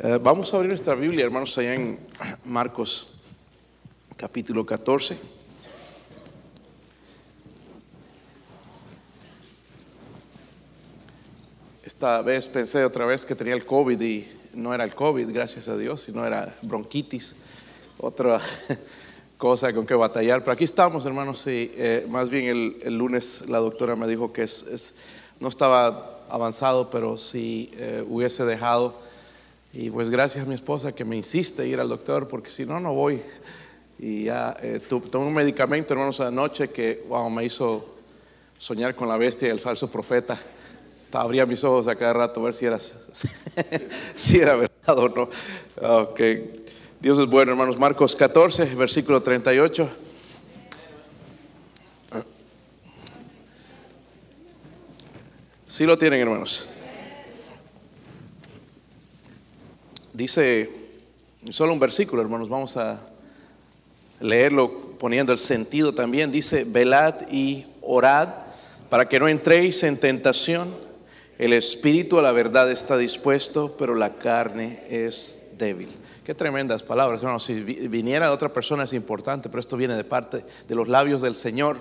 Eh, vamos a abrir nuestra Biblia, hermanos, allá en Marcos capítulo 14. Esta vez pensé otra vez que tenía el COVID y no era el COVID, gracias a Dios, sino era bronquitis, otra cosa con que batallar. Pero aquí estamos, hermanos, y eh, más bien el, lunes la doctora me dijo que es- no estaba avanzado, pero si eh, hubiese dejado. Y pues gracias a mi esposa que me insiste ir al doctor, porque si no, no voy. Y ya eh, tomé un medicamento, hermanos, anoche que wow, me hizo soñar con la bestia y el falso profeta. Abría mis ojos a cada rato a ver si era, si era verdad o no. Ok. Dios es bueno, hermanos. Marcos 14, versículo 38. Sí lo tienen, hermanos. Dice, solo un versículo, hermanos, vamos a leerlo poniendo el sentido también. Dice, velad y orad para que no entréis en tentación. El espíritu a la verdad está dispuesto, pero la carne es débil. Qué tremendas palabras, hermanos. Si vi- viniera de otra persona es importante, pero esto viene de parte de los labios del Señor.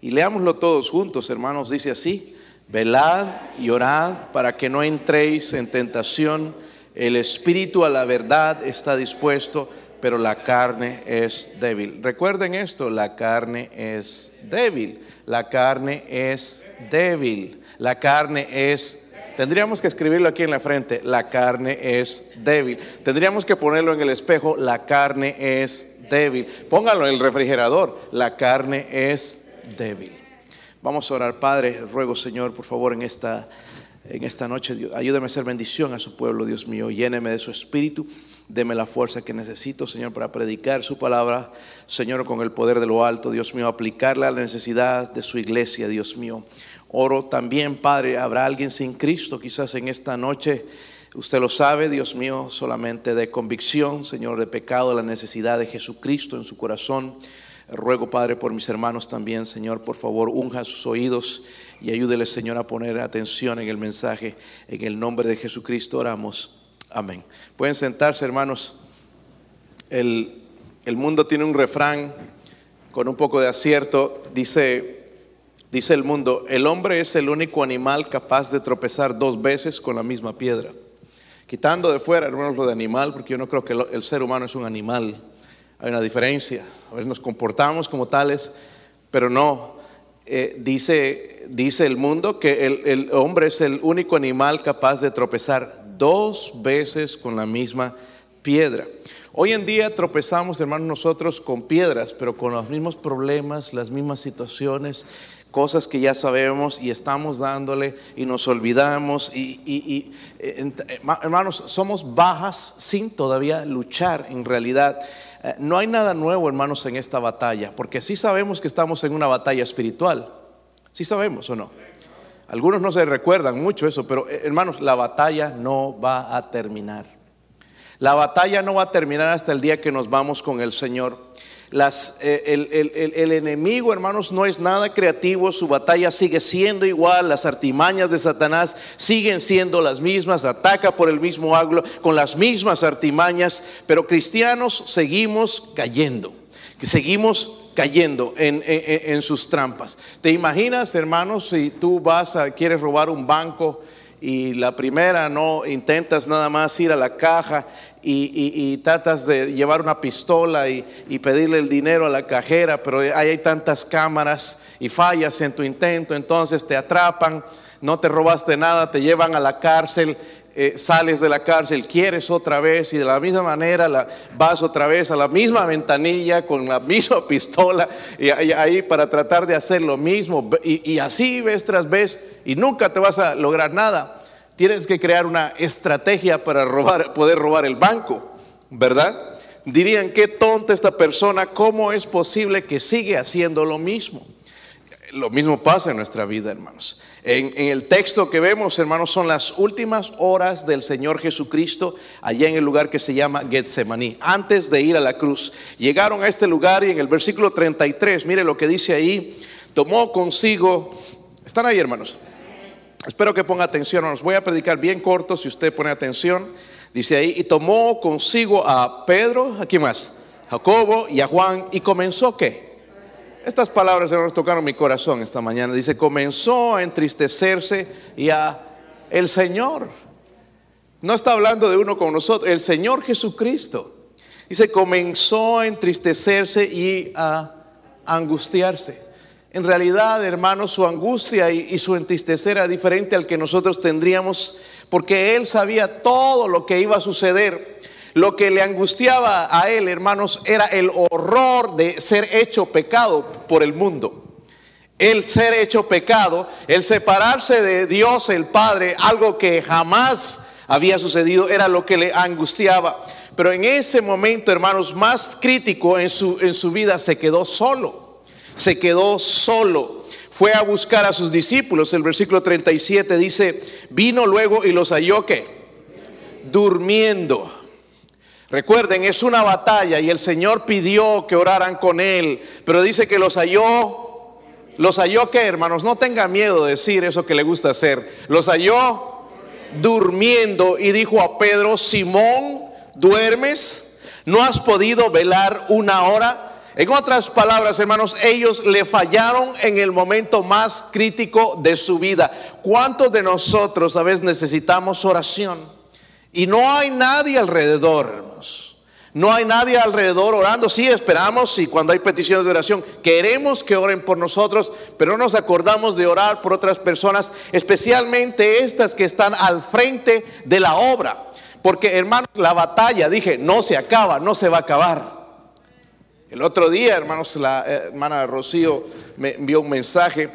Y leámoslo todos juntos, hermanos. Dice así, velad y orad para que no entréis en tentación. El espíritu a la verdad está dispuesto, pero la carne es débil. Recuerden esto, la carne es débil. La carne es débil. La carne es Tendríamos que escribirlo aquí en la frente, la carne es débil. Tendríamos que ponerlo en el espejo, la carne es débil. Póngalo en el refrigerador, la carne es débil. Vamos a orar, Padre, ruego Señor, por favor, en esta, en esta noche, Dios, ayúdame a hacer bendición a su pueblo, Dios mío, lléneme de su espíritu, deme la fuerza que necesito, Señor, para predicar su palabra, Señor, con el poder de lo alto, Dios mío, aplicarla a la necesidad de su iglesia, Dios mío. Oro también, Padre, habrá alguien sin Cristo quizás en esta noche. Usted lo sabe, Dios mío, solamente de convicción, Señor, de pecado, la necesidad de Jesucristo en su corazón. Ruego, Padre, por mis hermanos también, Señor, por favor, unja sus oídos y ayúdele, Señor, a poner atención en el mensaje. En el nombre de Jesucristo oramos. Amén. Pueden sentarse, hermanos. El, el mundo tiene un refrán con un poco de acierto. Dice, dice el mundo, el hombre es el único animal capaz de tropezar dos veces con la misma piedra. Quitando de fuera, hermanos, lo de animal, porque yo no creo que el, ser humano es un animal. Hay una diferencia. A veces nos comportamos como tales, pero no. Eh, dice, dice el mundo que el, el hombre es el único animal capaz de tropezar dos veces con la misma piedra. Hoy en día tropezamos, hermanos, nosotros con piedras, pero con los mismos problemas, las mismas situaciones, cosas que ya sabemos y estamos dándole y nos olvidamos. Y, y- y, eh, eh, ma- hermanos, somos bajas sin todavía luchar en realidad. Eh, No hay nada nuevo, hermanos, en esta batalla, porque sí sabemos que estamos en una batalla espiritual. Sí sabemos o no. Algunos no se recuerdan mucho eso, pero eh, hermanos, la batalla no va a terminar. La batalla no va a terminar hasta el día que nos vamos con el Señor. Eh, el, enemigo, hermanos, no es nada creativo, su batalla sigue siendo igual, las artimañas de Satanás siguen siendo las mismas, ataca por el mismo ángulo, con las mismas artimañas, pero cristianos seguimos cayendo, seguimos cayendo en, en- en sus trampas. ¿Te imaginas, hermanos, si tú vas a, quieres robar un banco? y la primera no intentas nada más ir a la caja y, tratas de llevar una pistola y, pedirle el dinero a la cajera, pero ahí hay tantas cámaras y fallas en tu intento, entonces te atrapan, no te robaste nada, te llevan a la cárcel. eh, sales de la cárcel, quieres otra vez y de la misma manera vas otra vez a la misma ventanilla con la misma pistola y ahí, para tratar de hacer lo mismo y, así vez tras vez y nunca te vas a lograr nada. Tienes que crear una estrategia para robar, poder robar el banco, ¿verdad? Dirían, qué tonta esta persona, ¿cómo es posible que sigue haciendo lo mismo? Lo mismo pasa en nuestra vida, hermanos. En, en el texto que vemos, hermanos, son las últimas horas del Señor Jesucristo allá en el lugar que se llama Getsemaní, antes de ir a la cruz. Llegaron a este lugar y en el versículo 33, mire lo que dice ahí, tomó consigo, ¿están ahí, hermanos? Espero que ponga atención, hermanos. Voy a predicar bien corto si usted pone atención. Dice ahí, y tomó consigo a Pedro, ¿a quién más? Jacobo y a Juan, y comenzó qué? Estas palabras nos tocaron mi corazón esta mañana. Dice, comenzó a entristecerse y a el Señor. No está hablando de uno con nosotros, el Señor Jesucristo. Dice, comenzó a entristecerse y a angustiarse. En realidad, hermanos, su angustia y, su entristecer era diferente al que nosotros tendríamos, porque él sabía todo lo que iba a suceder. Lo que le angustiaba a él, hermanos, era el horror de ser hecho pecado por el mundo. El ser hecho pecado, el separarse de Dios el Padre, algo que jamás había sucedido, era lo que le angustiaba. Pero en ese momento, hermanos, más crítico en su, en su vida, se quedó solo se quedó solo. Fue a buscar a sus discípulos. El versículo 37 dice, vino luego y los halló que durmiendo. Recuerden, es una batalla y el Señor pidió que oraran con él, pero dice que los halló los halló que, hermanos, no tenga miedo de decir eso que le gusta hacer. Los halló durmiendo y dijo a Pedro, Simón, ¿duermes? ¿No has podido velar una hora? En otras palabras, hermanos, ellos le fallaron en el momento más crítico de su vida. ¿Cuántos de nosotros a veces necesitamos oración? Y no hay nadie alrededor, hermanos. No hay nadie alrededor orando. Sí, esperamos y cuando hay peticiones de oración, queremos que oren por nosotros, pero no nos acordamos de orar por otras personas, especialmente estas que están al frente de la obra. Porque, hermanos, la batalla, dije, no se acaba, no se va a acabar. El otro día, hermanos, la eh, hermana Rocío me envió un mensaje,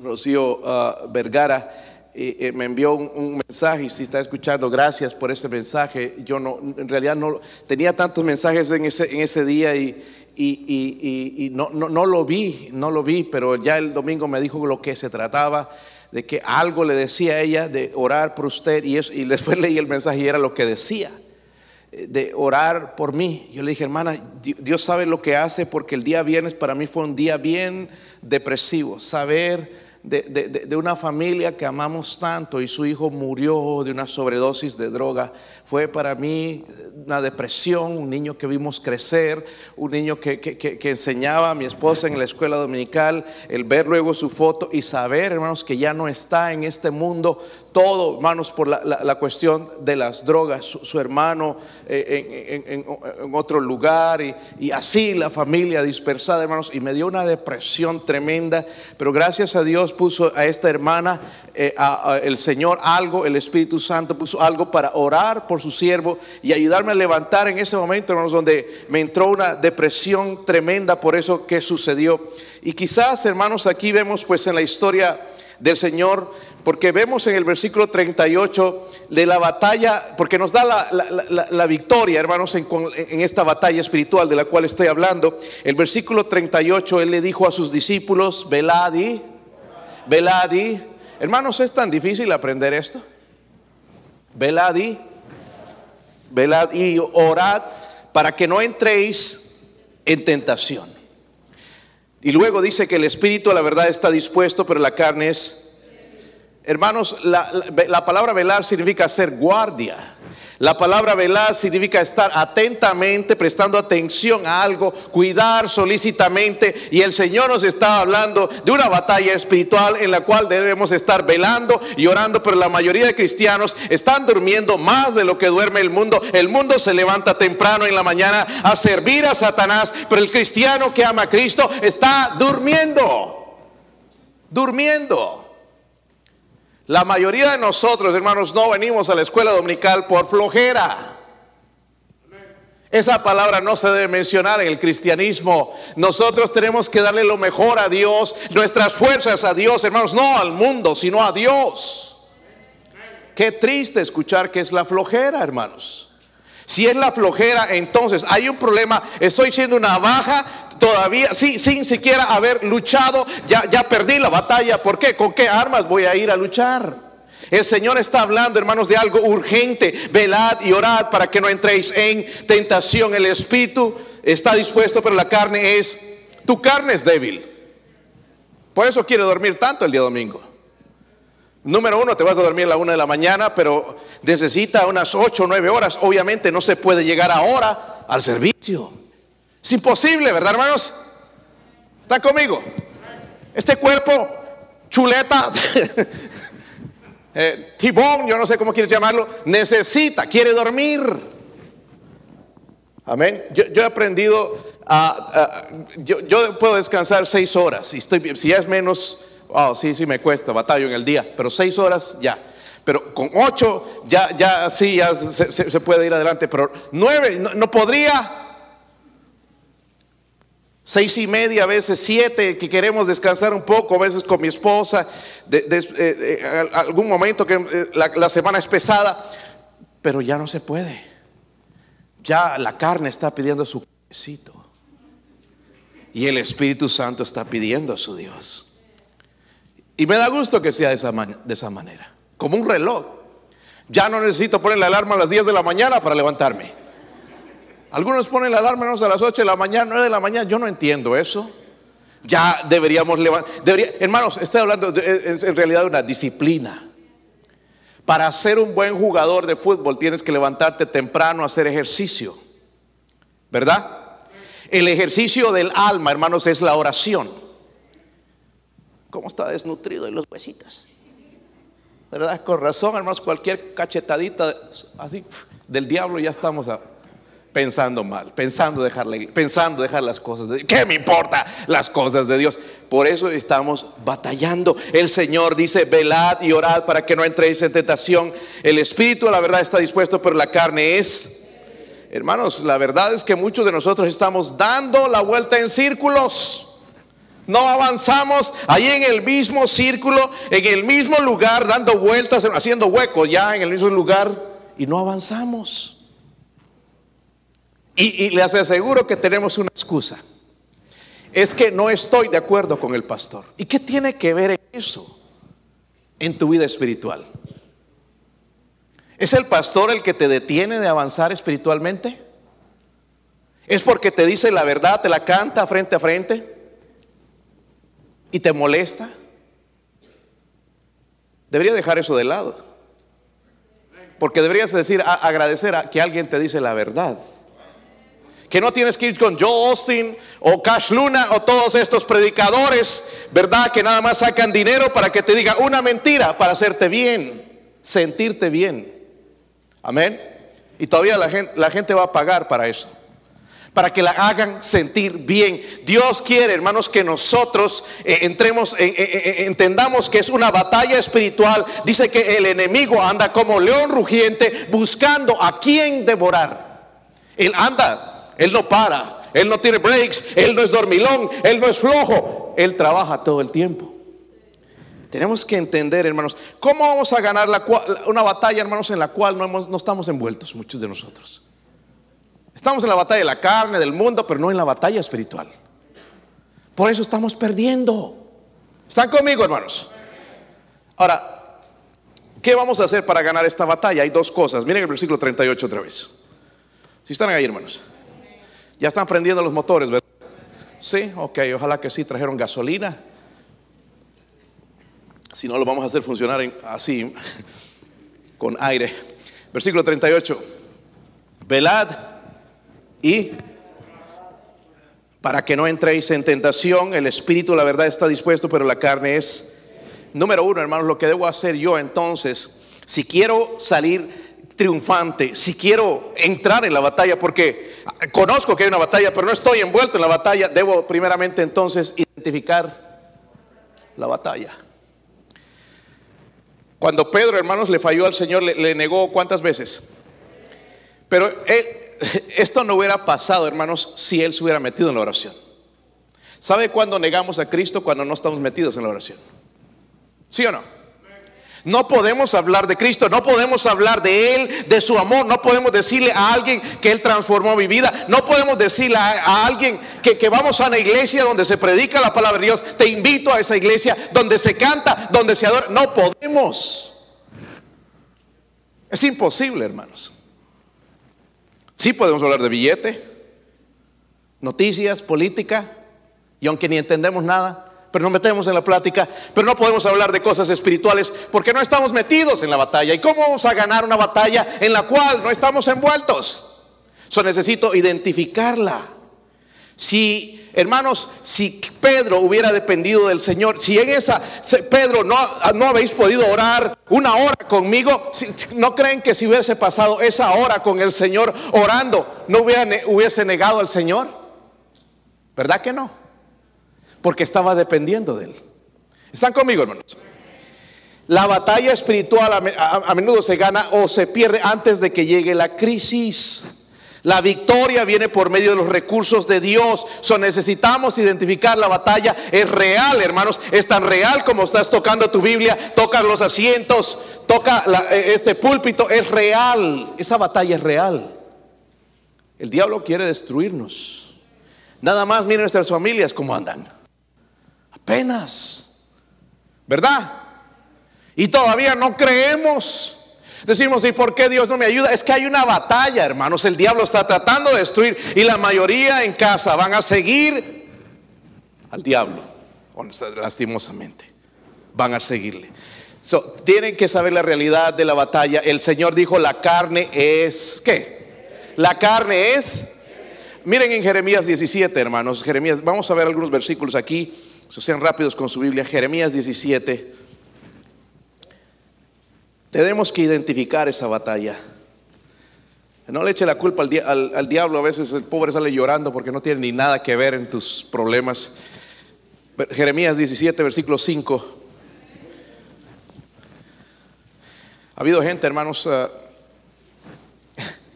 Rocío uh, Vergara, eh, me envió un, mensaje y si está escuchando, gracias por ese mensaje. Yo no, en realidad no tenía tantos mensajes en ese, en ese día y, y, no, no, lo vi, no lo vi, pero ya el domingo me dijo lo que se trataba, de que algo le decía a ella de orar por usted y, eso, y después leí el mensaje y era lo que decía de orar por mí. Yo le dije, hermana, Dios sabe lo que hace porque el día viernes para mí fue un día bien depresivo. Saber de, de, una familia que amamos tanto y su hijo murió de una sobredosis de droga fue para mí una depresión, un niño que vimos crecer, un niño que, que, enseñaba a mi esposa en la escuela dominical, el ver luego su foto y saber, hermanos, que ya no está en este mundo, todo, hermanos, por la, cuestión de las drogas, su, hermano eh, en, otro lugar y, así la familia dispersada, hermanos, y me dio una depresión tremenda, pero gracias a Dios puso a esta hermana, eh, el Señor algo, el Espíritu Santo puso algo para orar por su siervo y ayudarme a levantar en ese momento, hermanos, donde me entró una depresión tremenda por eso que sucedió. Y quizás, hermanos, aquí vemos pues en la historia del Señor porque vemos en el versículo 38 de la batalla, porque nos da la, victoria, hermanos, en, en, esta batalla espiritual de la cual estoy hablando. El versículo 38, Él le dijo a sus discípulos, velad y, velad y, hermanos, ¿es tan difícil aprender esto? Velad y, orad para que no entréis en tentación. Y luego dice que el espíritu la verdad está dispuesto, pero la carne es Hermanos, la, palabra velar significa ser guardia. La palabra velar significa estar atentamente, prestando atención a algo, cuidar solícitamente. Y el Señor nos está hablando de una batalla espiritual en la cual debemos estar velando y orando. Pero la mayoría de cristianos están durmiendo más de lo que duerme el mundo. El mundo se levanta temprano en la mañana a servir a Satanás. Pero el cristiano que ama a Cristo está durmiendo. Durmiendo. La mayoría de nosotros, hermanos, no venimos a la escuela dominical por flojera. Esa palabra no se debe mencionar en el cristianismo. Nosotros tenemos que darle lo mejor a Dios, nuestras fuerzas a Dios, hermanos, no al mundo, sino a Dios. Qué triste escuchar que es la flojera, hermanos. Si es la flojera, entonces hay un problema. Estoy siendo una baja todavía, sí, sin siquiera haber luchado, ya, ya perdí la batalla. ¿Por qué? ¿Con qué armas voy a ir a luchar? El Señor está hablando, hermanos, de algo urgente. Velad y orad para que no entréis en tentación. El espíritu está dispuesto, pero la carne es, tu carne es débil. Por eso quiere dormir tanto el día domingo. Número uno, te vas a dormir a la una de la mañana, pero necesita unas ocho o nueve horas. Obviamente no se puede llegar ahora al servicio. Es imposible, ¿verdad, hermanos? ¿Está conmigo? Este cuerpo, chuleta, eh, tibón, yo no sé cómo quieres llamarlo, necesita, quiere dormir. Amén. Yo, he aprendido a, yo, yo, puedo descansar seis horas. Y estoy, si ya es menos, oh, sí, sí me cuesta, batallo en el día, pero seis horas ya. Pero con ocho ya, ya sí, ya se, puede ir adelante. Pero nueve, no, podría. Seis y media, a veces siete, que queremos descansar un poco, a veces con mi esposa, eh, eh, algún momento que eh, la, semana es pesada, pero ya no se puede. Ya la carne está pidiendo su cuerpecito. Y el Espíritu Santo está pidiendo a su Dios. Y me da gusto que sea de esa, de esa manera. Como un reloj. Ya no necesito poner la alarma a las 10 de la mañana para levantarme. Algunos ponen la alarma a las 8 de la mañana, 9 de la mañana. Yo no entiendo eso. Ya deberíamos levantar. hermanos, estoy hablando en realidad de una disciplina. Para ser un buen jugador de fútbol tienes que levantarte temprano a hacer ejercicio. ¿Verdad? El ejercicio del alma, hermanos, es la oración. ¿Cómo está desnutrido en los huesitos? ¿Verdad? Con razón, hermanos, cualquier cachetadita así del diablo ya estamos pensando mal, pensando dejar, pensando dejar las cosas de Dios. ¿Qué me importa las cosas de Dios? Por eso estamos batallando. El Señor dice, velad y orad para que no entréis en tentación. El espíritu, la verdad, está dispuesto, pero la carne es... Hermanos, la verdad es que muchos de nosotros estamos dando la vuelta en círculos. No avanzamos ahí en el mismo círculo, en el mismo lugar, dando vueltas, haciendo huecos ya en el mismo lugar y no avanzamos. Y, les aseguro que tenemos una excusa. Es que no estoy de acuerdo con el pastor. ¿Y qué tiene que ver eso en tu vida espiritual? ¿Es el pastor el que te detiene de avanzar espiritualmente? ¿Es porque te dice la verdad, te la canta frente a frente y te molesta? Debería dejar eso de lado. Porque deberías decir, agradecer a que alguien te dice la verdad que no tienes que ir con Joe Austin o Cash Luna o todos estos predicadores, ¿verdad? Que nada más sacan dinero para que te diga una mentira para hacerte bien, sentirte bien. Amén. Y todavía la gente, la gente va a pagar para eso para que la hagan sentir bien. Dios quiere, hermanos, que nosotros eh, entremos, entendamos que es una batalla espiritual. Dice que el enemigo anda como león rugiente buscando a quien devorar. Él anda él no para, Él no tiene breaks, Él no es dormilón, Él no es flojo, Él trabaja todo el tiempo. Tenemos que entender, hermanos, cómo vamos a ganar una batalla, hermanos, en la cual no, no estamos envueltos muchos de nosotros. Estamos en la batalla de la carne, del mundo, pero no en la batalla espiritual. Por eso estamos perdiendo. ¿Están conmigo, hermanos? Ahora, ¿qué vamos a hacer para ganar esta batalla? Hay dos cosas. Miren el versículo 38 otra vez. Si están ahí, hermanos. Ya están prendiendo los motores, ¿verdad? Sí, ok, ojalá que sí trajeron gasolina. Si no, lo vamos a hacer funcionar así, con aire. Versículo 38. Velad y para que no entréis en tentación, el espíritu, la verdad, está dispuesto, pero la carne es. Número uno, hermanos, lo que debo hacer yo entonces, si quiero salir triunfante, si quiero entrar en la batalla, porque conozco que hay una batalla, pero no estoy envuelto en la batalla, debo primeramente entonces identificar la batalla. Cuando Pedro, hermanos, le falló al Señor, le, negó cuántas veces. Pero esto no hubiera pasado, hermanos, si él se hubiera metido en la oración. ¿Sabe cuándo negamos a Cristo? Cuando no estamos metidos en la oración. ¿Sí o no? No podemos hablar de Cristo, no podemos hablar de Él, de su amor, no podemos decirle a alguien que Él transformó mi vida, no podemos decirle a, alguien que, que, vamos a una iglesia donde se predica la palabra de Dios, te invito a esa iglesia donde se canta, donde se adora, no podemos. Es imposible, hermanos. Sí podemos hablar de billete, noticias, política, y aunque ni entendemos nada, pero nos metemos en la plática, pero no podemos hablar de cosas espirituales porque no estamos metidos en la batalla. ¿Y cómo vamos a ganar una batalla en la cual no estamos envueltos? Yo necesito identificarla. Si, hermanos, si Pedro hubiera dependido del Señor, si en esa, Pedro, no, no habéis podido orar una hora conmigo, ¿no creen que si hubiese pasado esa hora con el Señor orando, no hubiera, hubiese negado al Señor? ¿Verdad que no? porque estaba dependiendo de él. ¿Están conmigo, hermanos? La batalla espiritual a, menudo se gana o se pierde antes de que llegue la crisis. La victoria viene por medio de los recursos de Dios. So necesitamos identificar la batalla. Es real, hermanos. Es tan real como estás tocando tu Biblia, toca los asientos, toca e, este púlpito. Es real. Esa batalla es real. El diablo quiere destruirnos. Nada más miren nuestras familias cómo andan. Apenas. ¿Verdad? Y todavía no creemos. Decimos, ¿y por qué Dios no me ayuda? Es que hay una batalla, hermanos. El diablo está tratando de destruir y la mayoría en casa van a seguir al diablo, lastimosamente. Van a seguirle. tienen que saber la realidad de la batalla. El Señor dijo, la carne es, ¿qué? La carne es... Miren en Jeremías 17, hermanos. Jeremías, vamos a ver algunos versículos aquí sean rápidos con su Biblia. Jeremías 17. Tenemos que identificar esa batalla. No le eche la culpa al, diablo. A veces el pobre sale llorando porque no tiene ni nada que ver en tus problemas. Jeremías 17, versículo 5. Ha habido gente, hermanos, ah,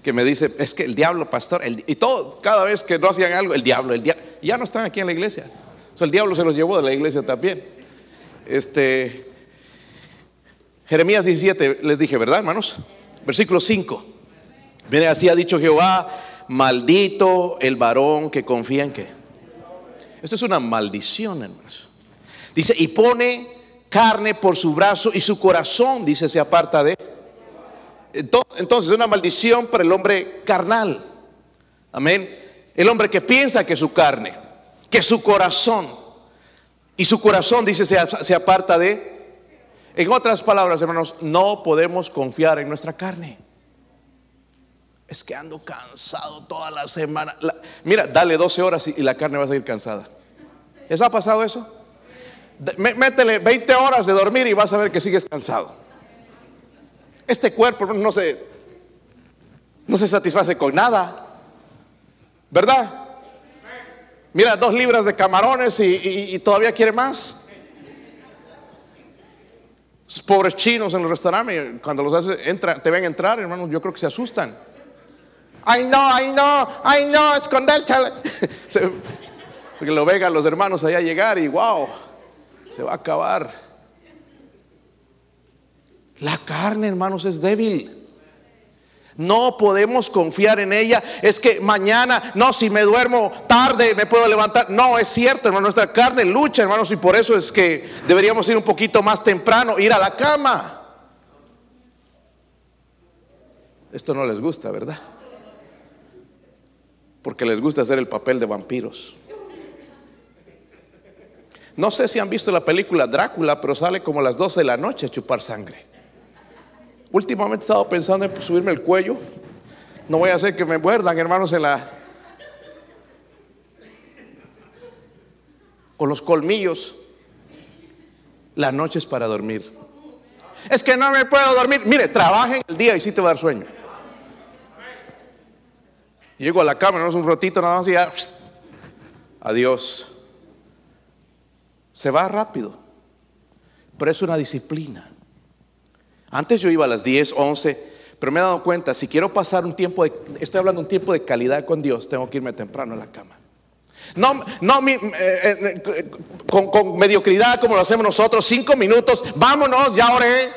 que me dice, es que el diablo, pastor, y todo, cada vez que no hacían algo, el diablo, el diablo, ya no están aquí en la iglesia el diablo se los llevó de la iglesia también. Este, Jeremías 17, les dije, ¿verdad, hermanos? Versículo 5. Viene así ha dicho Jehová, maldito el varón que confía en qué. Esto es una maldición, hermanos. Dice, y pone carne por su brazo y su corazón, dice, se aparta de. Entonces, es una maldición para el hombre carnal. Amén. El hombre que piensa que su carne que su corazón, y su corazón dice se, aparta de, en otras palabras hermanos, no podemos confiar en nuestra carne. Es que ando cansado toda la semana. mira, dale 12 horas y, la carne va a seguir cansada. ¿Les ha pasado eso? Métele 20 horas de dormir y vas a ver que sigues cansado. Este cuerpo no se, no se satisface con nada. ¿Verdad? Mira, dos libras de camarones y, todavía quiere más. Pobres chinos en el restaurante, cuando los hace, entra, te ven entrar, hermanos, yo creo que se asustan. Ay, no, ay, no, ay, no, esconder Porque lo vengan los hermanos allá llegar y wow, se va a acabar. La carne, hermanos, es débil. No podemos confiar en ella. Es que mañana, no, si me duermo tarde me puedo levantar. No, es cierto, hermano, nuestra carne lucha, hermanos, y por eso es que deberíamos ir un poquito más temprano, ir a la cama. Esto no les gusta, ¿verdad? Porque les gusta hacer el papel de vampiros. No sé si han visto la película Drácula, pero sale como a las 12 de la noche a chupar sangre. Últimamente he estado pensando en subirme el cuello. No voy a hacer que me muerdan, hermanos, en la. Con los colmillos. Las noches para dormir. Es que no me puedo dormir. Mire, trabajen el día y sí te va a dar sueño. Llego a la cama, no es un ratito nada más y ya. Adiós. Se va rápido. Pero es una disciplina. Antes yo iba a las 10, 11, pero me he dado cuenta, si quiero pasar un tiempo, de, estoy hablando un tiempo de calidad con Dios, tengo que irme temprano a la cama. No, no eh, eh, con, mediocridad como lo hacemos nosotros, cinco minutos, vámonos, ya oré.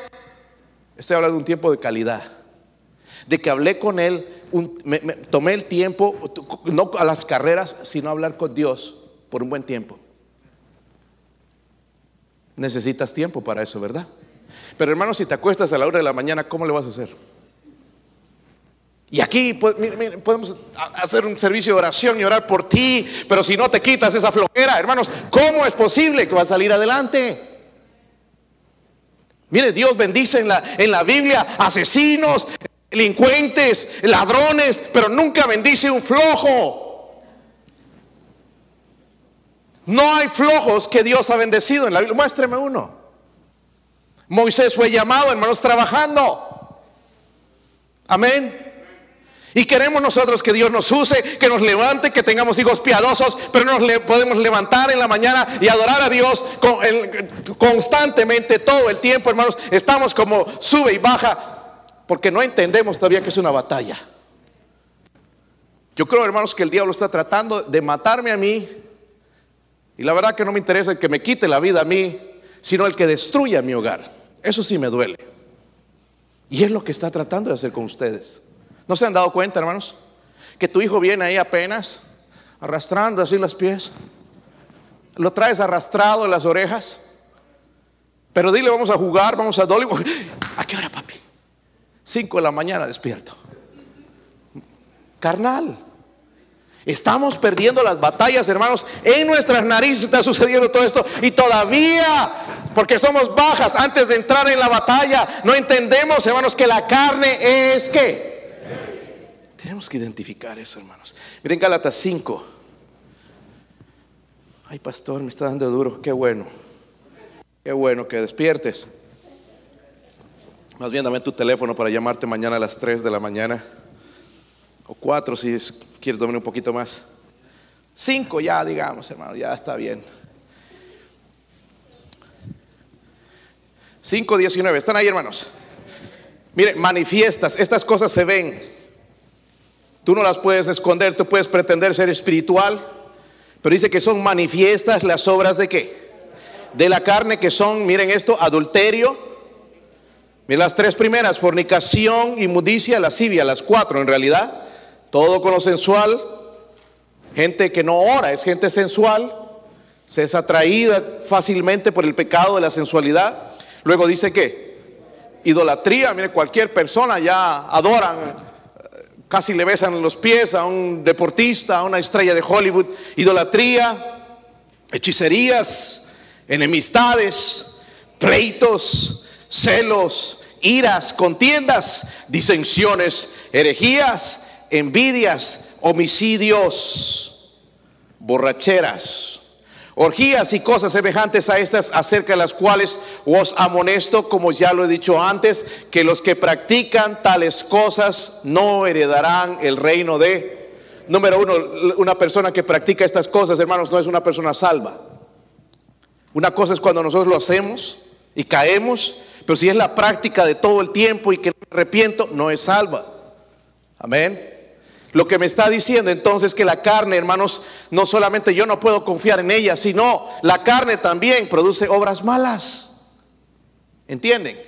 Estoy hablando de un tiempo de calidad, de que hablé con Él, tomé el tiempo, no a las carreras, sino hablar con Dios por un buen tiempo. Necesitas tiempo para eso, ¿verdad? Pero hermano, si te acuestas a la hora de la mañana, ¿cómo le vas a hacer? Y aquí pues, podemos hacer un servicio de oración y orar por ti, pero si no te quitas esa flojera, hermanos, ¿cómo es posible que vas a salir adelante? Mire, Dios bendice en la, en la Biblia asesinos, delincuentes, ladrones, pero nunca bendice un flojo. No hay flojos que Dios ha bendecido en la Biblia. Muéstreme uno. Moisés fue llamado, hermanos, trabajando. Amén. Y queremos nosotros que Dios nos use, que nos levante, que tengamos hijos piadosos, pero nos le podemos levantar en la mañana y adorar a Dios constantemente, todo el tiempo, hermanos. Estamos como sube y baja, porque no entendemos todavía que es una batalla. Yo creo, hermanos, que el diablo está tratando de matarme a mí. Y la verdad que no me interesa el que me quite la vida a mí, sino el que destruya mi hogar. Eso sí me duele. Y es lo que está tratando de hacer con ustedes. ¿No se han dado cuenta, hermanos? Que tu hijo viene ahí apenas, arrastrando así los pies. Lo traes arrastrado en las orejas. Pero dile, vamos a jugar, vamos a Dollywood. ¿A qué hora, papi? Cinco de la mañana despierto. Carnal. Estamos perdiendo las batallas, hermanos. En nuestras narices está sucediendo todo esto. Y todavía, porque somos bajas antes de entrar en la batalla, no entendemos, hermanos, que la carne es que tenemos que identificar eso, hermanos. Miren Gálatas 5. Ay, pastor, me está dando duro. Qué bueno. Qué bueno que despiertes. Más bien dame tu teléfono para llamarte mañana a las 3 de la mañana. O 4 si quieres dormir un poquito más. 5 ya, digamos, hermano, ya está bien. 5.19, ¿están ahí, hermanos? Miren, manifiestas, estas cosas se ven. Tú no las puedes esconder, tú puedes pretender ser espiritual, pero dice que son manifiestas las obras de qué? De la carne que son, miren esto, adulterio. Miren las tres primeras, fornicación, inmundicia, lascivia, las cuatro en realidad. Todo con lo sensual. Gente que no ora, es gente sensual. Se es atraída fácilmente por el pecado de la sensualidad. Luego dice que idolatría, mire, cualquier persona ya adoran Casi le besan los pies a un deportista, a una estrella de Hollywood. Idolatría, hechicerías, enemistades, pleitos, celos, iras, contiendas, disensiones, herejías, envidias, homicidios, borracheras orgías y cosas semejantes a estas, acerca de las cuales os amonesto, como ya lo he dicho antes, que los que practican tales cosas no heredarán el reino de... Número uno, una persona que practica estas cosas, hermanos, no es una persona salva. Una cosa es cuando nosotros lo hacemos y caemos, pero si es la práctica de todo el tiempo y que no me arrepiento, no es salva. Amén. Lo que me está diciendo entonces que la carne, hermanos, no solamente yo no puedo confiar en ella, sino la carne también produce obras malas. ¿Entienden?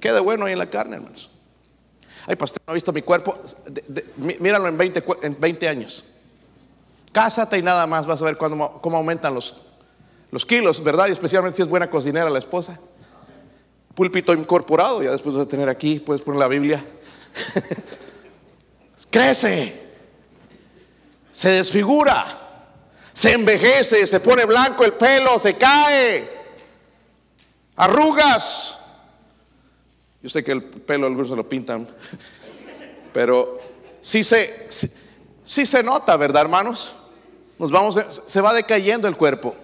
¿Qué de bueno hay en la carne, hermanos? Ay, pastor, no ha visto mi cuerpo. míralo en 20, en 20 años. Cásate y nada más vas a ver cómo, aumentan los, los kilos, ¿verdad? Y especialmente si es buena cocinera la esposa. Púlpito incorporado, ya después de tener aquí, puedes poner la Biblia. crece, se desfigura, se envejece, se pone blanco el pelo, se cae, arrugas. Yo sé que el pelo algunos se lo pintan, pero sí se, sí, se nota, ¿verdad, hermanos? Nos vamos, se va decayendo el cuerpo,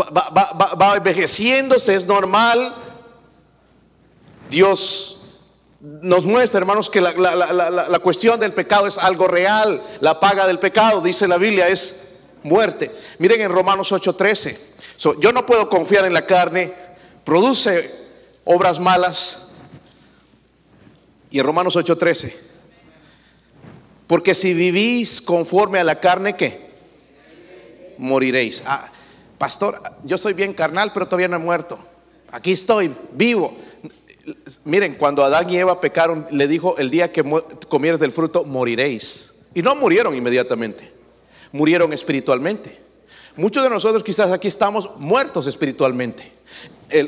va, envejeciéndose, es normal. Dios nos muestra, hermanos, que la, cuestión del pecado es algo real. La paga del pecado, dice la Biblia, es muerte. Miren en Romanos 8:13. yo no puedo confiar en la carne, produce obras malas. Y en Romanos 8:13. Porque si vivís conforme a la carne, ¿qué? Moriréis. Ah, pastor, yo soy bien carnal, pero todavía no he muerto. Aquí estoy, vivo. Miren, cuando Adán y Eva pecaron, le dijo, el día que comieres del fruto, moriréis. Y no murieron inmediatamente, murieron espiritualmente. Muchos de nosotros quizás aquí estamos muertos espiritualmente.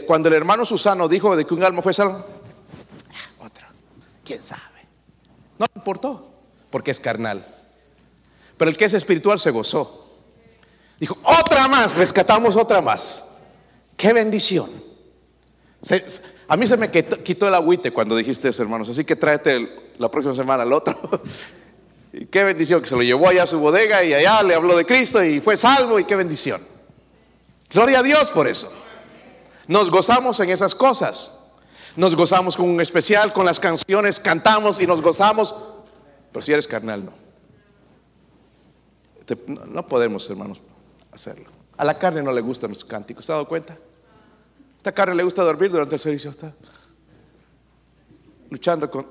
cuando el hermano Susano dijo de que un alma fue salvo, ah, otro, quién sabe. importó, porque es carnal. Pero el que es espiritual se gozó. Dijo, otra más, rescatamos otra más. Qué bendición. A mí se me quitó, el agüite cuando dijiste eso, hermanos. Así que tráete la próxima semana al otro. y qué bendición que se lo llevó allá a su bodega y allá le habló de Cristo y fue salvo y qué bendición. Gloria a Dios por eso. Nos gozamos en esas cosas. Nos gozamos con un especial, con las canciones, cantamos y nos gozamos. Pero si eres carnal, no. no podemos, hermanos, hacerlo. A la carne no le gustan los cánticos, ¿se dado cuenta? Esta carne le gusta dormir durante el servicio, está luchando con,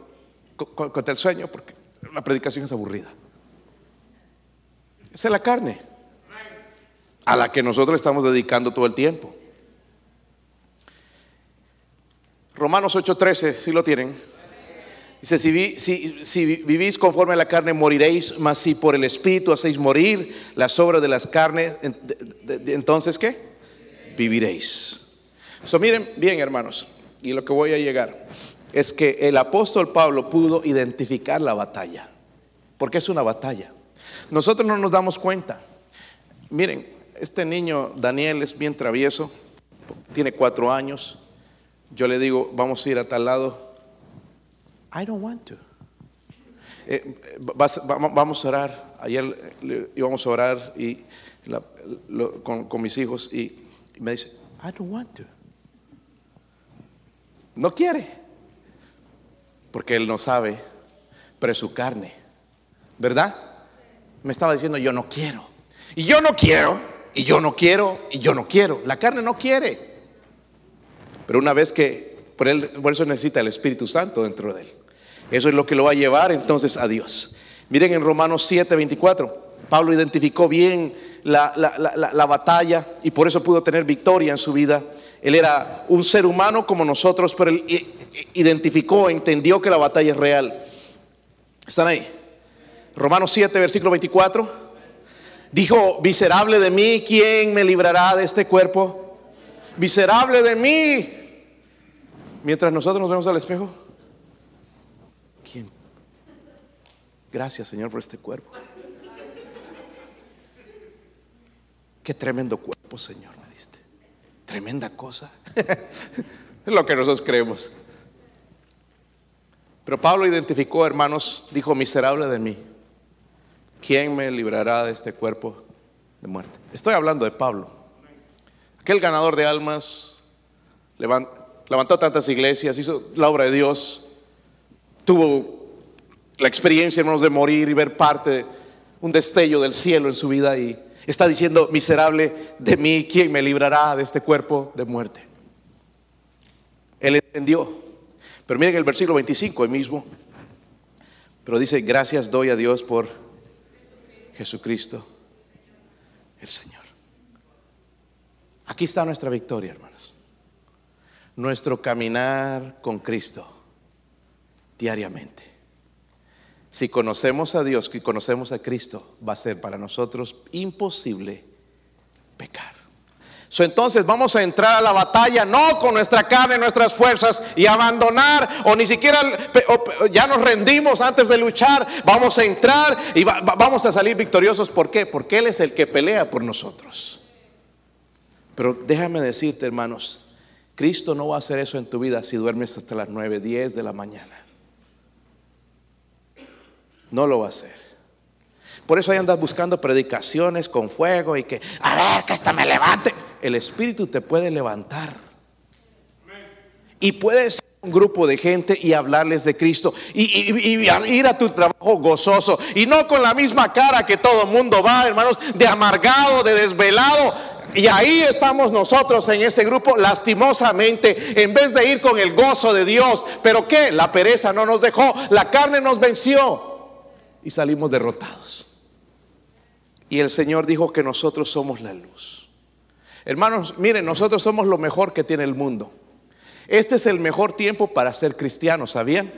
contra el sueño porque la predicación es aburrida. Esa es la carne a la que nosotros estamos dedicando todo el tiempo. Romanos 8:13, si lo tienen. Dice, si, vivís conforme a la carne moriréis, mas si por el Espíritu hacéis morir las obras de las carnes, entonces ¿qué? Viviréis. So, miren bien hermanos, y lo que voy a llegar es que el apóstol Pablo pudo identificar la batalla, porque es una batalla. Nosotros no nos damos cuenta. Miren, este niño Daniel es bien travieso, tiene cuatro años. Yo le digo, vamos a ir a tal lado I don't want to. Eh, vamos a orar. Ayer íbamos a orar y con, mis hijos y, me dice, I don't want to. No quiere. Porque él no sabe, pero es su carne. ¿Verdad? Me estaba diciendo, yo no quiero. Y yo no quiero, y yo no quiero, y yo no quiero. La carne no quiere. Pero una vez que, por, él, por eso necesita el Espíritu Santo dentro de él. Eso es lo que lo va a llevar entonces a Dios. Miren en Romanos 7, 24, Pablo identificó bien la, batalla y por eso pudo tener victoria en su vida. Él era un ser humano como nosotros, pero él identificó, entendió que la batalla es real. ¿Están ahí? Romanos 7, versículo 24. Dijo, miserable de mí, ¿quién me librará de este cuerpo? Miserable de mí. Mientras nosotros nos vemos al espejo. Gracias, Señor, por este cuerpo. Qué tremendo cuerpo, Señor. Tremenda cosa. es lo que nosotros creemos. Pero Pablo identificó, hermanos, dijo, miserable de mí. ¿Quién me librará de este cuerpo de muerte? Estoy hablando de Pablo. Aquel ganador de almas, levantó tantas iglesias, hizo la obra de Dios, tuvo la experiencia, hermanos, de morir y ver parte, un destello del cielo en su vida y está diciendo, miserable de mí, ¿quién me librará de este cuerpo de muerte? Él entendió. Pero miren el versículo 25, el mismo. Pero dice, gracias doy a Dios por Jesucristo, el Señor. Aquí está nuestra victoria, hermanos. Nuestro caminar con Cristo diariamente. Si conocemos a Dios y conocemos a Cristo, va a ser para nosotros imposible pecar. entonces vamos a entrar a la batalla no con nuestra carne, nuestras fuerzas y abandonar o ni siquiera ya nos rendimos antes de luchar. Vamos a entrar y vamos a salir victoriosos. ¿Por qué? Porque Él es el que pelea por nosotros. Pero déjame decirte, hermanos, Cristo no va a hacer eso en tu vida si duermes hasta las 9, 10 de la mañana. No lo va a hacer. Por eso ahí andas buscando predicaciones con fuego y que, a ver, que esta me levante. El Espíritu te puede levantar. Y puedes un grupo de gente y hablarles de Cristo y, ir a tu trabajo gozoso y no con la misma cara que todo el mundo va, hermanos, de amargado, de desvelado. Y ahí estamos nosotros en ese grupo, lastimosamente, en vez de ir con el gozo de Dios. Pero ¿qué? La pereza no nos dejó, la carne nos venció y salimos derrotados. Y el Señor dijo que nosotros somos la luz. Hermanos, miren, nosotros somos lo mejor que tiene el mundo. Este es el mejor tiempo para ser cristiano, ¿sabían?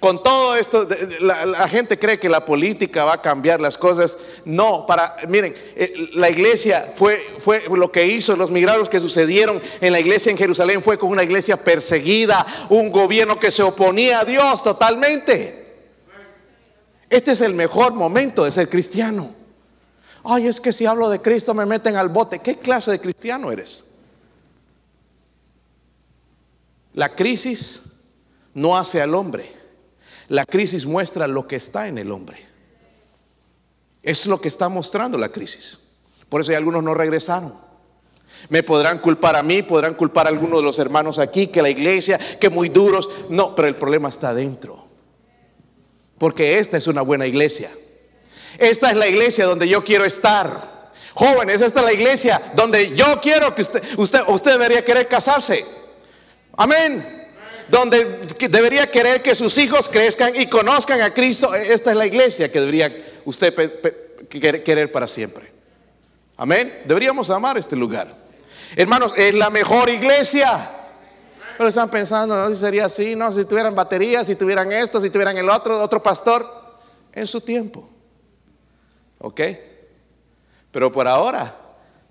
Con todo esto, la, gente cree que la política va a cambiar las cosas. No, para, miren, eh, la iglesia fue, fue lo que hizo, los milagros que sucedieron en la iglesia en Jerusalén fue con una iglesia perseguida, un gobierno que se oponía a Dios totalmente. Este es el mejor momento de ser cristiano. Ay, es que si hablo de Cristo me meten al bote. ¿Qué clase de cristiano eres? La crisis no hace al hombre. La crisis muestra lo que está en el hombre. Es lo que está mostrando la crisis. Por eso hay algunos no regresaron. Me podrán culpar a mí, podrán culpar a algunos de los hermanos aquí, que la iglesia, que muy duros. No, pero el problema está dentro. Porque esta es una buena iglesia. Esta es la iglesia donde yo quiero estar. Jóvenes, esta es la iglesia donde yo quiero que usted, usted, usted debería querer casarse. Amén. Donde debería querer que sus hijos crezcan y conozcan a Cristo. Esta es la iglesia que debería usted querer para siempre. Amén. Deberíamos amar este lugar. Hermanos, es la mejor iglesia. Pero están pensando, no si sería así, no, si tuvieran baterías, si tuvieran esto, si tuvieran el otro, otro pastor, en su tiempo. ¿Ok? Pero por ahora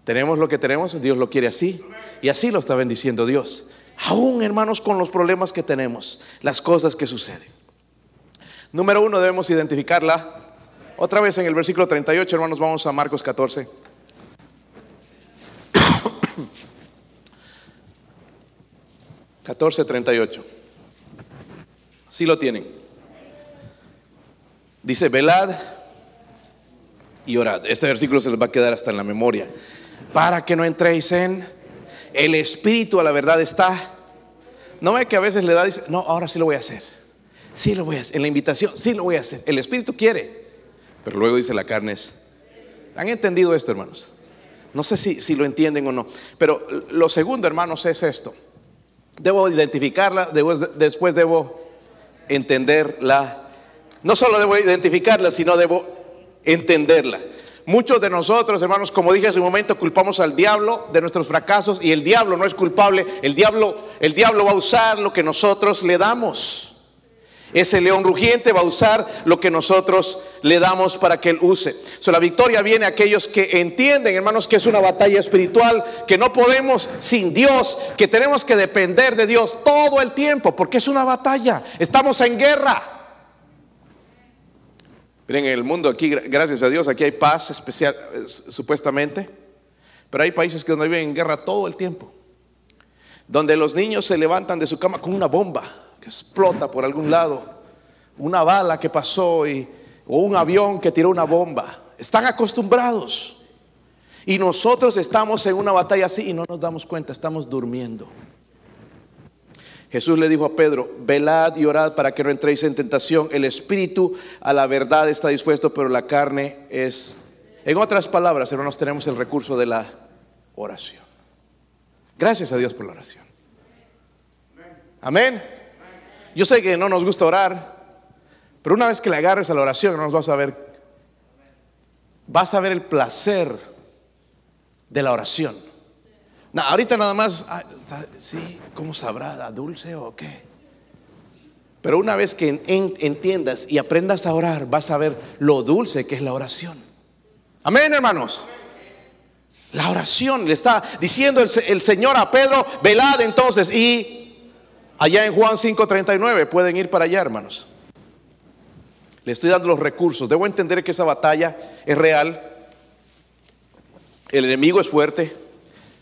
tenemos lo que tenemos, Dios lo quiere así. Y así lo está bendiciendo Dios. Aún, hermanos, con los problemas que tenemos, las cosas que suceden. Número uno, debemos identificarla. Otra vez en el versículo 38, hermanos, vamos a Marcos 14. ...14.38... Si lo tienen. Dice, velad y orad. Este versículo se les va a quedar hasta en la memoria. Para que no entréis en el espíritu a la verdad está. No ve que a veces le da, dice, no, ahora sí lo voy a hacer. Sí lo voy a hacer. En la invitación, sí lo voy a hacer. El espíritu quiere. Pero luego dice la carne es. ¿Han entendido esto, hermanos? No sé si, si lo entienden o no. Pero lo segundo, hermanos, es esto. Debo identificarla, después debo entenderla. No solo debo identificarla, sino debo entenderla. Muchos de nosotros, hermanos, como dije hace un momento, culpamos al diablo de nuestros fracasos y el diablo no es culpable. El diablo, el diablo va a usar lo que nosotros le damos. Ese león rugiente va a usar lo que nosotros le damos para que él use. La victoria viene a aquellos que entienden, hermanos, que es una batalla espiritual, que no podemos sin Dios, que tenemos que depender de Dios todo el tiempo, porque es una batalla. Estamos en guerra. Miren, en el mundo aquí, gracias a Dios, aquí hay paz especial, eh, supuestamente, pero hay países que donde viven en guerra todo el tiempo, donde los niños se levantan de su cama con una bomba explota por algún lado, una bala que pasó y, o un avión que tiró una bomba. Están acostumbrados. Y nosotros estamos en una batalla así y no nos damos cuenta, estamos durmiendo. Jesús le dijo a Pedro, velad y orad para que no entréis en tentación. El espíritu a la verdad está dispuesto, pero la carne es... En otras palabras, hermanos, tenemos el recurso de la oración. Gracias a Dios por la oración. Amén. Yo sé que no nos gusta orar, pero una vez que le agarres a la oración, nos vas a ver, vas a ver el placer de la oración ahorita nada más, ah, sí, ¿cómo sabrá? dulce o qué? Pero una vez que entiendas y aprendas a orar, vas a ver lo dulce que es la oración. Amén, hermanos. La oración le está diciendo el, el Señor a Pedro, velad entonces. Y allá en Juan 5:39, pueden ir para allá, hermanos. Le estoy dando los recursos. Debo entender que esa batalla es real. El enemigo es fuerte.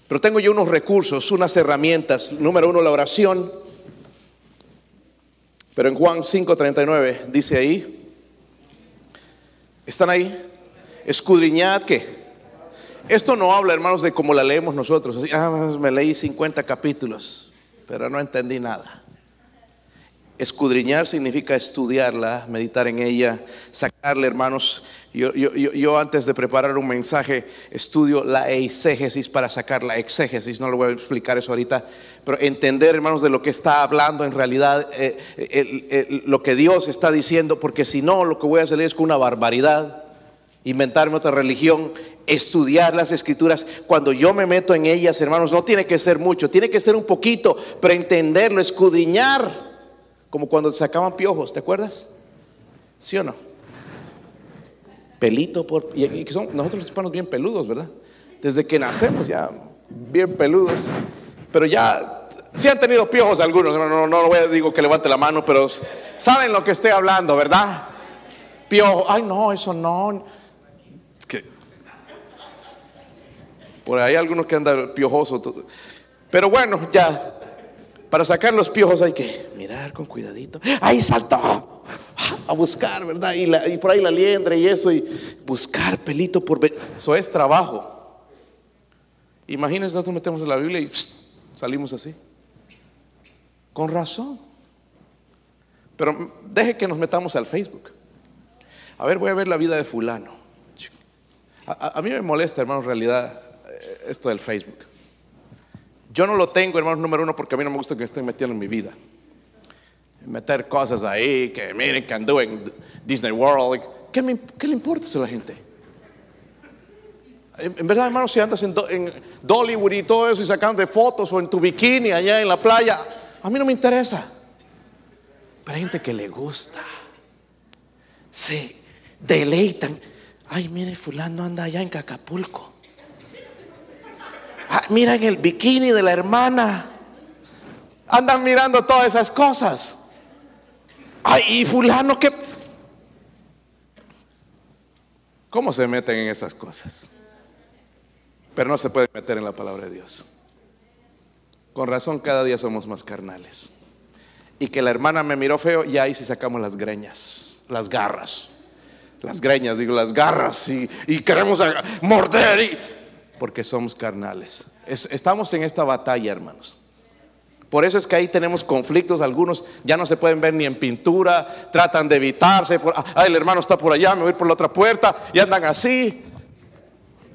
Pero tengo yo unos recursos, unas herramientas. Número uno, la oración. Pero en Juan 5:39 dice ahí, ¿están ahí? Escudriñad que. Esto no habla, hermanos, de cómo la leemos nosotros. Así, ah, me leí 50 capítulos, pero no entendí nada. Escudriñar significa estudiarla, meditar en ella, sacarle, hermanos. Yo, antes de preparar un mensaje estudio la exégesis para sacar la exégesis, no lo voy a explicar eso ahorita, pero entender, hermanos, de lo que está hablando en realidad, eh, lo que Dios está diciendo, porque si no, lo que voy a hacer es con una barbaridad, inventarme otra religión, estudiar las escrituras. Cuando yo me meto en ellas, hermanos, no tiene que ser mucho, tiene que ser un poquito, pero entenderlo, escudriñar como cuando sacaban piojos, ¿te acuerdas? ¿Sí o no? Pelito por... Y son, nosotros los hispanos bien peludos, ¿verdad? Desde que nacemos ya bien peludos. Pero ya, sí han tenido piojos algunos, no, no, no, no voy a digo que levante la mano, pero saben lo que estoy hablando, ¿verdad? piojo. Ay, no, eso no. que por ahí hay algunos que andan piojosos. Pero bueno, ya. Para sacar los piojos hay que mirar con cuidadito. Ahí saltó a buscar, ¿verdad? Y, por ahí la liendre y eso, y buscar pelito por... Eso es trabajo. Imagínense, nosotros metemos en la Biblia y salimos así. Con razón. Pero deje que nos metamos al Facebook. A ver, voy a ver la vida de fulano. A, mí me molesta, hermano, en realidad, esto del Facebook. Yo no lo tengo, hermano, número uno, porque a mí no me gusta que me estén metiendo en mi vida meter cosas ahí, que miren que ando en Disney World. ¿Qué, le importa eso a la gente? En, verdad, hermano, si andas en, Dollywood y todo eso y sacando fotos o en tu bikini allá en la playa, a mí no me interesa. Pero hay gente que le gusta. Se deleitan. Ay, mire, fulano anda allá en Cacapulco. Ah, miren el bikini de la hermana. Andan mirando todas esas cosas. Ay, y fulano que... ¿Cómo se meten en esas cosas? Pero no se puede meter en la palabra de Dios. Con razón cada día somos más carnales. Y que la hermana me miró feo y ahí sí sacamos las greñas, las garras. Las greñas, digo, las garras y, queremos morder y, porque somos carnales. estamos en esta batalla, hermanos. Por eso es que ahí tenemos conflictos, algunos ya no se pueden ver ni en pintura, tratan de evitarse, ah, el hermano está por allá, me voy por la otra puerta y andan así.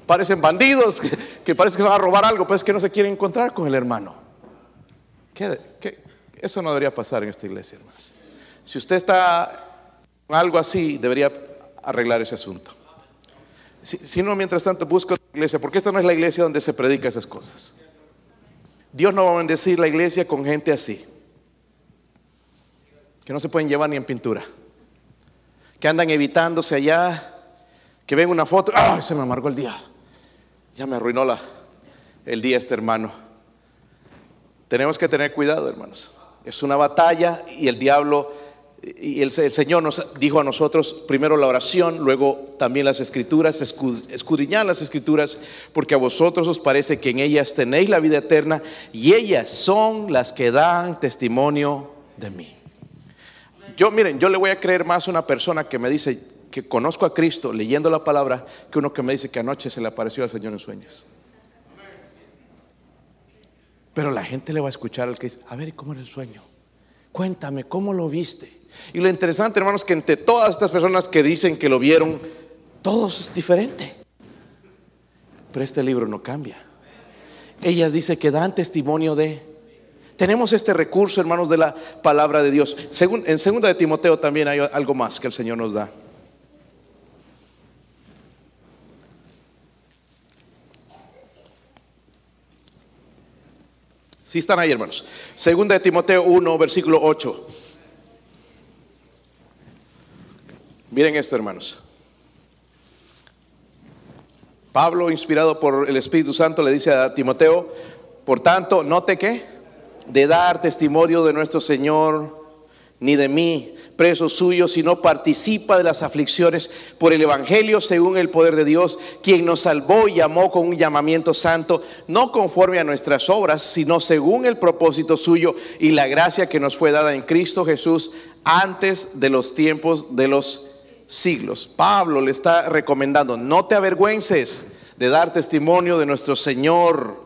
Parecen bandidos que, parece que van a robar algo, pero es que no se quieren encontrar con el hermano. Eso no debería pasar en esta iglesia, hermanos. Si usted está algo así, debería arreglar ese asunto. Si, no, mientras tanto, busca otra iglesia, porque esta no es la iglesia donde se predica esas cosas. Dios no va a bendecir la iglesia con gente así, que no se pueden llevar ni en pintura, que andan evitándose allá, que ven una foto, ¡ay! Se me amargó el día, ya me arruinó la, el día este hermano. Tenemos que tener cuidado, hermanos. Es una batalla y el diablo y el, Señor nos dijo a nosotros primero la oración, luego también las escrituras, escudriñar las escrituras, porque a vosotros os parece que en ellas tenéis la vida eterna y ellas son las que dan testimonio de mí. Yo, miren, yo le voy a creer más a una persona que me dice que conozco a Cristo leyendo la palabra que uno que me dice que anoche se le apareció al Señor en sueños. Pero la gente le va a escuchar al que dice, a ver, ¿cómo era el sueño? Cuéntame, ¿cómo lo viste? Y lo interesante, hermanos, que entre todas estas personas que dicen que lo vieron, todos es diferente. Pero este libro no cambia. Ellas dicen que dan testimonio de... Tenemos este recurso, hermanos, de la palabra de Dios. en segunda de Timoteo también hay algo más que el Señor nos da. Si están ahí, hermanos. Segunda de Timoteo 1, versículo 8. Miren esto, hermanos. Pablo, inspirado por el Espíritu Santo, le dice a Timoteo, por tanto, note que de dar testimonio de nuestro Señor, ni de mí, preso suyo, sino participa de las aflicciones por el Evangelio según el poder de Dios, quien nos salvó y llamó con un llamamiento santo, no conforme a nuestras obras, sino según el propósito suyo y la gracia que nos fue dada en Cristo Jesús antes de los tiempos de los siglos. Pablo le está recomendando, no te avergüences de dar testimonio de nuestro Señor,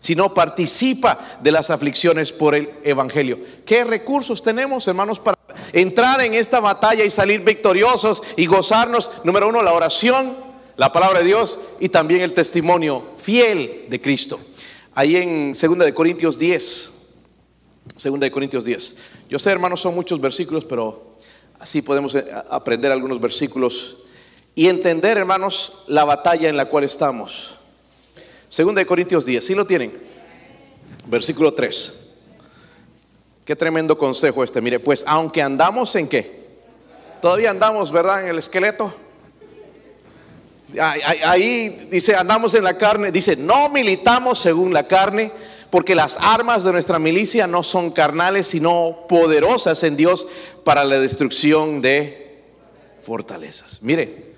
sino participa de las aflicciones por el Evangelio. ¿Qué recursos tenemos, hermanos, para entrar en esta batalla y salir victoriosos y gozarnos? Número uno, la oración, la palabra de Dios y también el testimonio fiel de Cristo. Ahí en 2 de Corintios 10, 2 de Corintios 10. Yo sé, hermanos, son muchos versículos, pero Así podemos eh, aprender algunos versículos y entender, hermanos, la batalla en la cual estamos. Segunda de Corintios 10, ¿sí lo tienen? Versículo 3. Qué tremendo consejo este. Mire, pues aunque andamos en qué? Todavía andamos, ¿verdad? En el esqueleto. Ahí dice, andamos en la carne. Dice, no militamos según la carne porque las armas de nuestra milicia no son carnales, sino poderosas en Dios para la destrucción de fortalezas. Mire,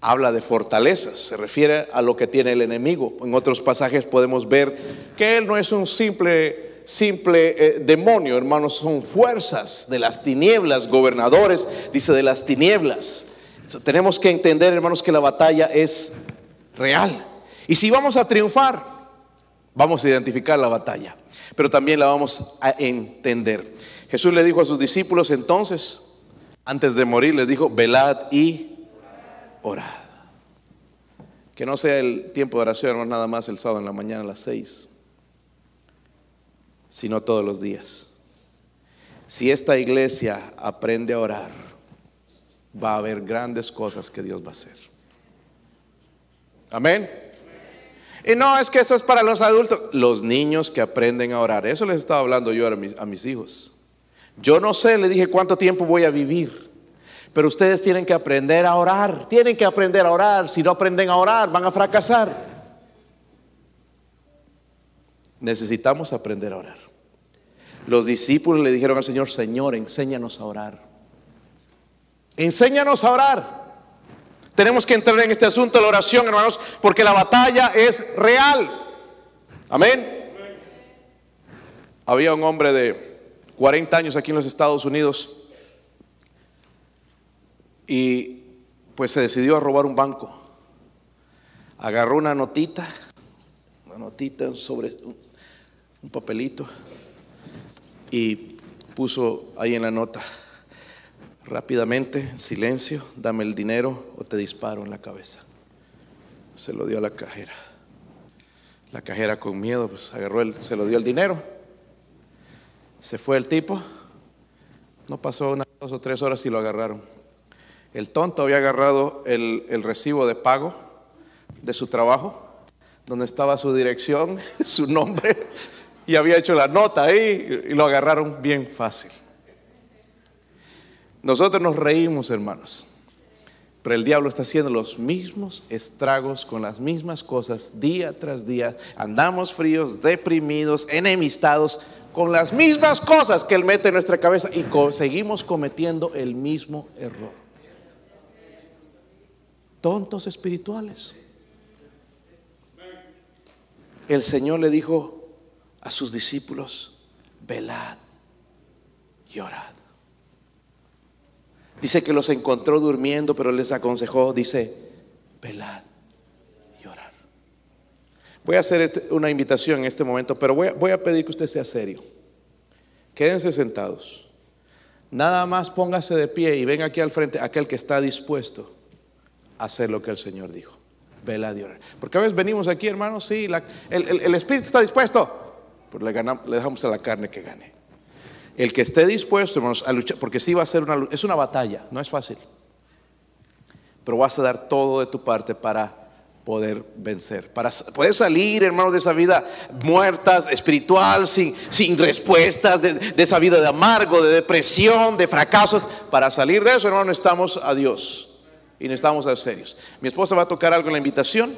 habla de fortalezas, se refiere a lo que tiene el enemigo. En otros pasajes podemos ver que él no es un simple simple eh, demonio, hermanos, son fuerzas de las tinieblas, gobernadores, dice de las tinieblas. tenemos que entender, hermanos, que la batalla es real. Y si vamos a triunfar, vamos a identificar la batalla, pero también la vamos a entender. Jesús le dijo a sus discípulos entonces, antes de morir, les dijo, velad y orad. Que no sea el tiempo de oración, no nada más el sábado en la mañana a las seis, sino todos los días. Si esta iglesia aprende a orar, va a haber grandes cosas que Dios va a hacer. Amén. Y no, es que eso es para los adultos. Los niños que aprenden a orar. Eso les estaba hablando yo a mis, a mis hijos. Yo no sé, le dije cuánto tiempo voy a vivir. Pero ustedes tienen que aprender a orar. Tienen que aprender a orar. Si no aprenden a orar, van a fracasar. Necesitamos aprender a orar. Los discípulos le dijeron al Señor, Señor, enséñanos a orar. Enséñanos a orar. Tenemos que entrar en este asunto de la oración, hermanos, porque la batalla es real. Amén. Había un hombre de 40 años aquí en los Estados Unidos y pues se decidió a robar un banco. Agarró una notita, una notita sobre un papelito y puso ahí en la nota, rápidamente, silencio, dame el dinero o te disparo en la cabeza. Se lo dio a la cajera. La cajera con miedo, pues agarró, el, se lo dio el dinero. Se fue el tipo. No pasó unas dos o tres horas y lo agarraron. El tonto había agarrado el, el recibo de pago de su trabajo, donde estaba su dirección, su nombre, y había hecho la nota ahí y lo agarraron bien fácil. Nosotros nos reímos, hermanos, pero el diablo está haciendo los mismos estragos con las mismas cosas día tras día. Andamos fríos, deprimidos, enemistados con las mismas cosas que él mete en nuestra cabeza y seguimos cometiendo el mismo error. Tontos espirituales. El Señor le dijo, a sus discípulos, velad y orad. Dice que los encontró durmiendo, pero les aconsejó, dice, velad y orad. Voy a hacer este, una invitación en este momento, pero voy a, voy a pedir que usted sea serio. Quédense sentados. Nada más póngase de pie y ven aquí al frente aquel que está dispuesto a hacer lo que el Señor dijo. Velad y orad. Porque a veces venimos aquí, hermanos, sí, el Espíritu está dispuesto le, le dejamos a la carne que gane. El que esté dispuesto, hermanos, a luchar, porque sí va a ser una, es una batalla, no es fácil. Pero vas a dar todo de tu parte para poder vencer, para poder salir, hermanos, de esa vida muerta, espiritual, sin, sin respuestas, de, esa vida de amargo, de depresión, de fracasos. Para salir de eso, hermanos, necesitamos a Dios y necesitamos a serios. Mi esposa va a tocar algo en la invitación.